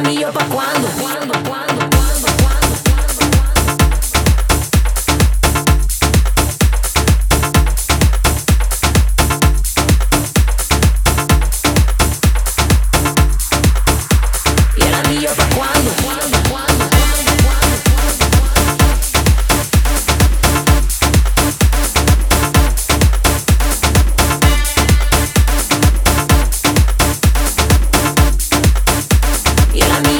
anillo pa' cuando, cuando, cuando.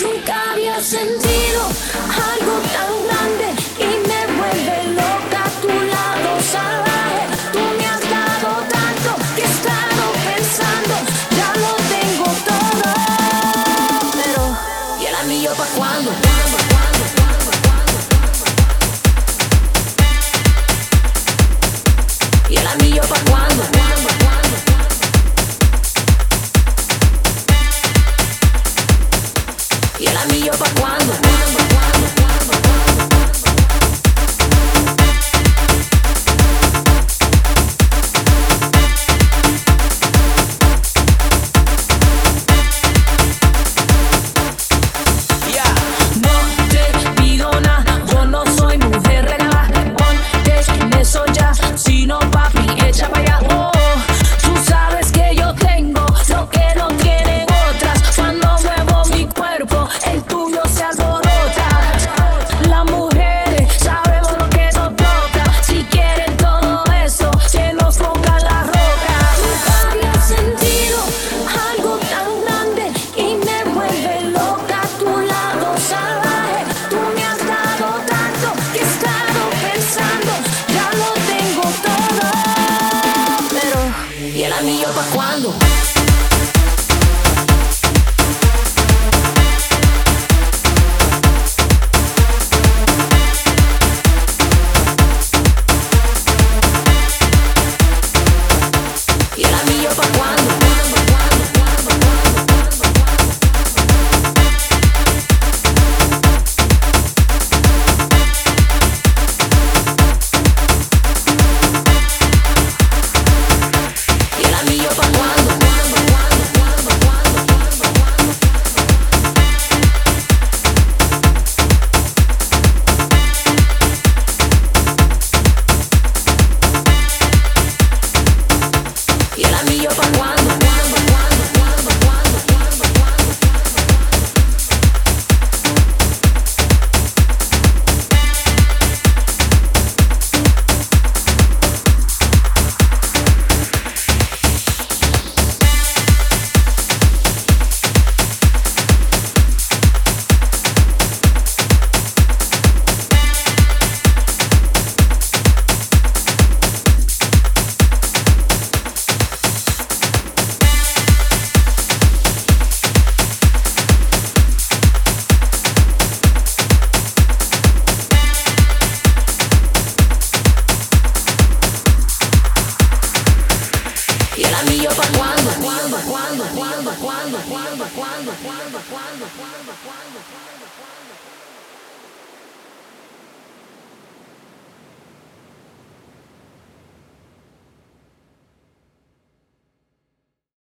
Nunca había sentido algo tan grande. Come on. el anillo pa' cuando. up on one cuándo y yo pa' cuándo. cuándo, cuándo, cuándo, cuándo, cuándo, cuándo,